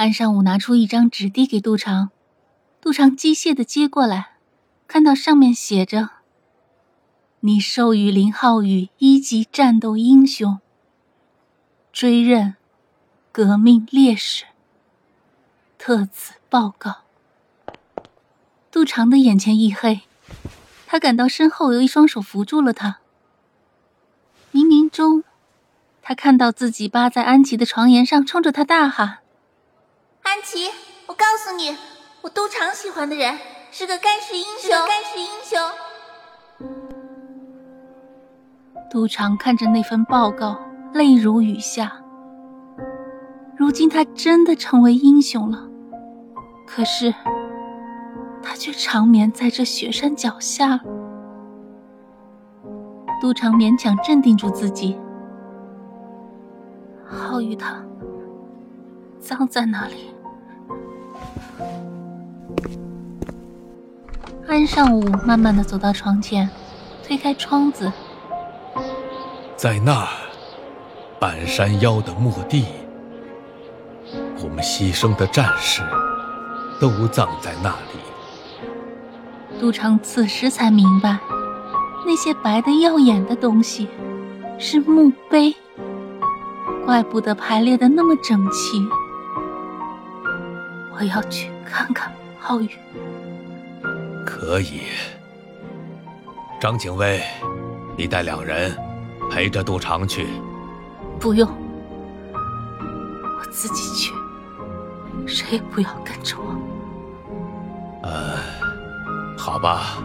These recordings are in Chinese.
安尚武拿出一张纸递给杜长，杜长机械的接过来，看到上面写着：“你授予林浩宇一级战斗英雄，追认革命烈士。特此报告。”杜长的眼前一黑，他感到身后有一双手扶住了他。冥冥中，他看到自己扒在安琪的床沿上，冲着他大喊。安琪，我告诉你，我都常喜欢的人是个盖世英雄，盖世英雄。都常看着那份报告，泪如雨下。如今他真的成为英雄了，可是他却长眠在这雪山脚下。都常勉强镇定住自己。浩宇他葬在哪里？安尚武慢慢的走到床前，推开窗子，在那儿，半山腰的墓地，我们牺牲的战士都葬在那里。杜长此时才明白，那些白的耀眼的东西是墓碑，怪不得排列的那么整齐。我要去看看浩宇。可以，张警卫，你带两人陪着杜长去。不用，我自己去，谁也不要跟着我。呃，好吧。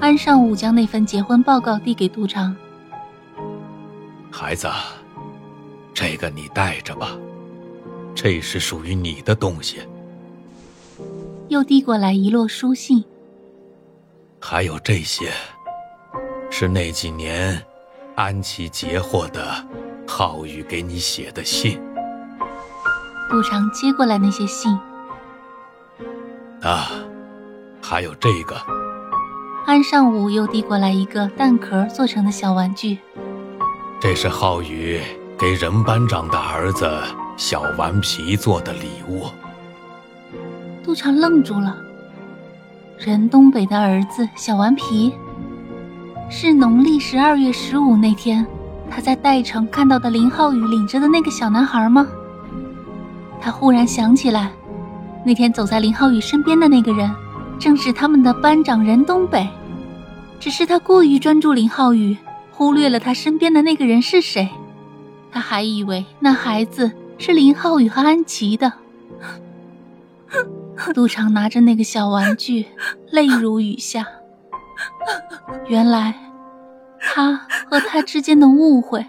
安尚武将那份结婚报告递给杜长。孩子，这个你带着吧。这是属于你的东西。又递过来一摞书信。还有这些，是那几年安琪截获的浩宇给你写的信。顾长接过来那些信。啊，还有这个。安尚武又递过来一个蛋壳做成的小玩具。这是浩宇给任班长的儿子。小顽皮做的礼物，杜长愣住了。任东北的儿子小顽皮，是农历十二月十五那天他在代城看到的林浩宇领着的那个小男孩吗？他忽然想起来，那天走在林浩宇身边的那个人，正是他们的班长任东北。只是他过于专注林浩宇，忽略了他身边的那个人是谁。他还以为那孩子。是林浩宇和安琪的。杜长拿着那个小玩具，泪如雨下。原来，他和他之间的误会，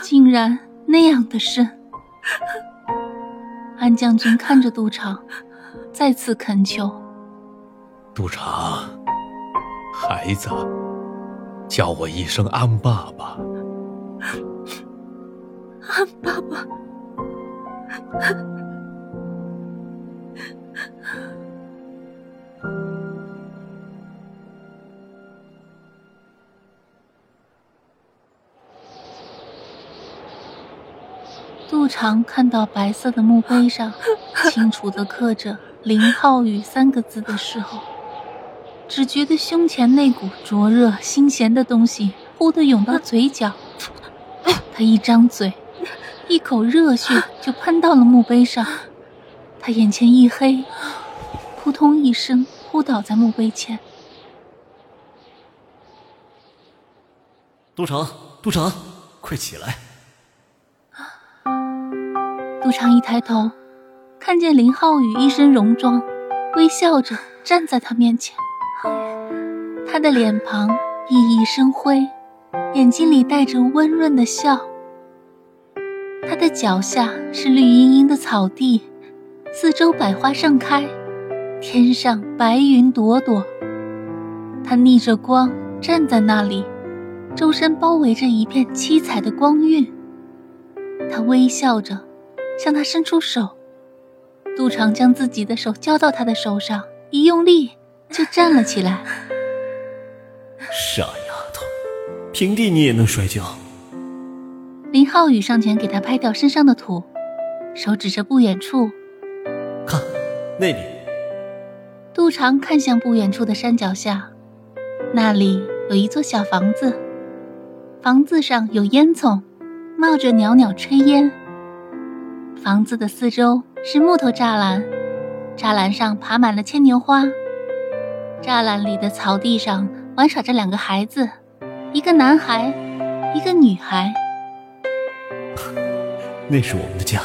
竟然那样的深。安将军看着杜长，再次恳求：“杜长，孩子，叫我一声安爸爸。”安爸爸。杜长看到白色的墓碑上 清楚的刻着“林浩宇”三个字的时候，只觉得胸前那股灼热新鲜的东西忽地涌到嘴角，他一张嘴。一口热血就喷到了墓碑上，他眼前一黑，扑通一声扑倒在墓碑前。杜城，杜城，快起来！杜长一抬头，看见林浩宇一身戎装，微笑着站在他面前。他的脸庞熠熠生辉，眼睛里带着温润的笑。他的脚下是绿茵茵的草地，四周百花盛开，天上白云朵朵。他逆着光站在那里，周身包围着一片七彩的光晕。他微笑着，向他伸出手。杜长将自己的手交到他的手上，一用力就站了起来。傻丫头，平地你也能摔跤？林浩宇上前给他拍掉身上的土，手指着不远处，看，那里。杜长看向不远处的山脚下，那里有一座小房子，房子上有烟囱，冒着袅袅炊烟。房子的四周是木头栅栏，栅栏上爬满了牵牛花。栅栏里的草地上玩耍着两个孩子，一个男孩，一个女孩。那是我们的家。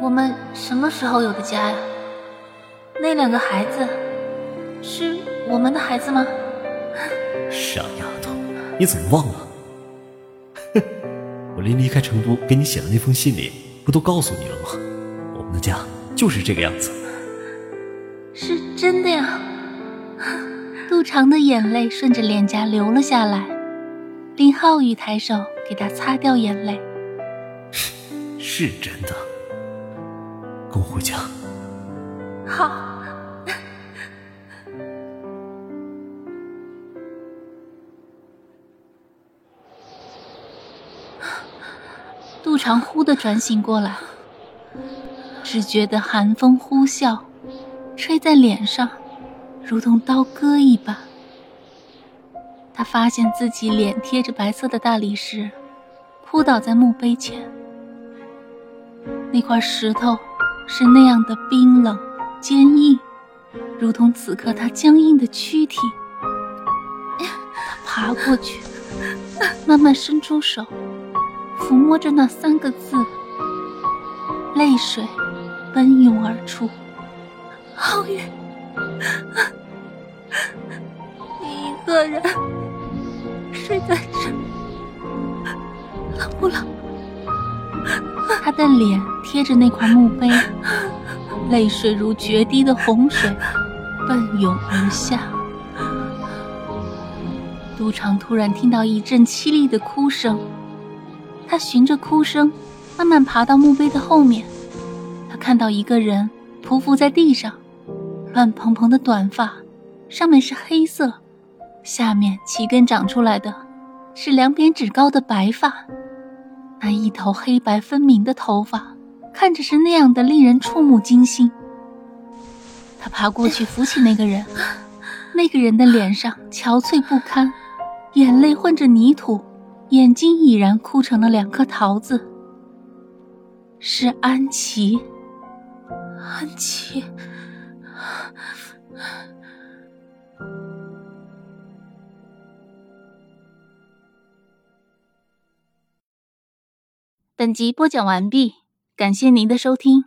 我们什么时候有的家呀？那两个孩子是我们的孩子吗？傻丫头，你怎么忘了？临离开成都给你写的那封信里，不都告诉你了吗？我们的家就是这个样子。是真的呀。杜长的眼泪顺着脸颊流了下来。林浩宇抬手给他擦掉眼泪。是是真的。跟我回家。好。杜长忽的转醒过来，只觉得寒风呼啸，吹在脸上，如同刀割一般。他发现自己脸贴着白色的大理石，扑倒在墓碑前。那块石头是那样的冰冷、坚硬，如同此刻他僵硬的躯体。他爬过去，慢慢伸出手。抚摸着那三个字，泪水奔涌而出。浩宇，你一个人睡在这，冷不冷？他的脸贴着那块墓碑，泪水如决堤的洪水奔涌而下。都长突然听到一阵凄厉的哭声。他循着哭声，慢慢爬到墓碑的后面。他看到一个人匍匐在地上，乱蓬蓬的短发，上面是黑色，下面齐根长出来的，是两扁指高的白发。那一头黑白分明的头发，看着是那样的令人触目惊心。他爬过去扶起那个人，那个人的脸上憔悴不堪，眼泪混着泥土。眼睛已然哭成了两颗桃子。是安琪，安琪。本集播讲完毕，感谢您的收听。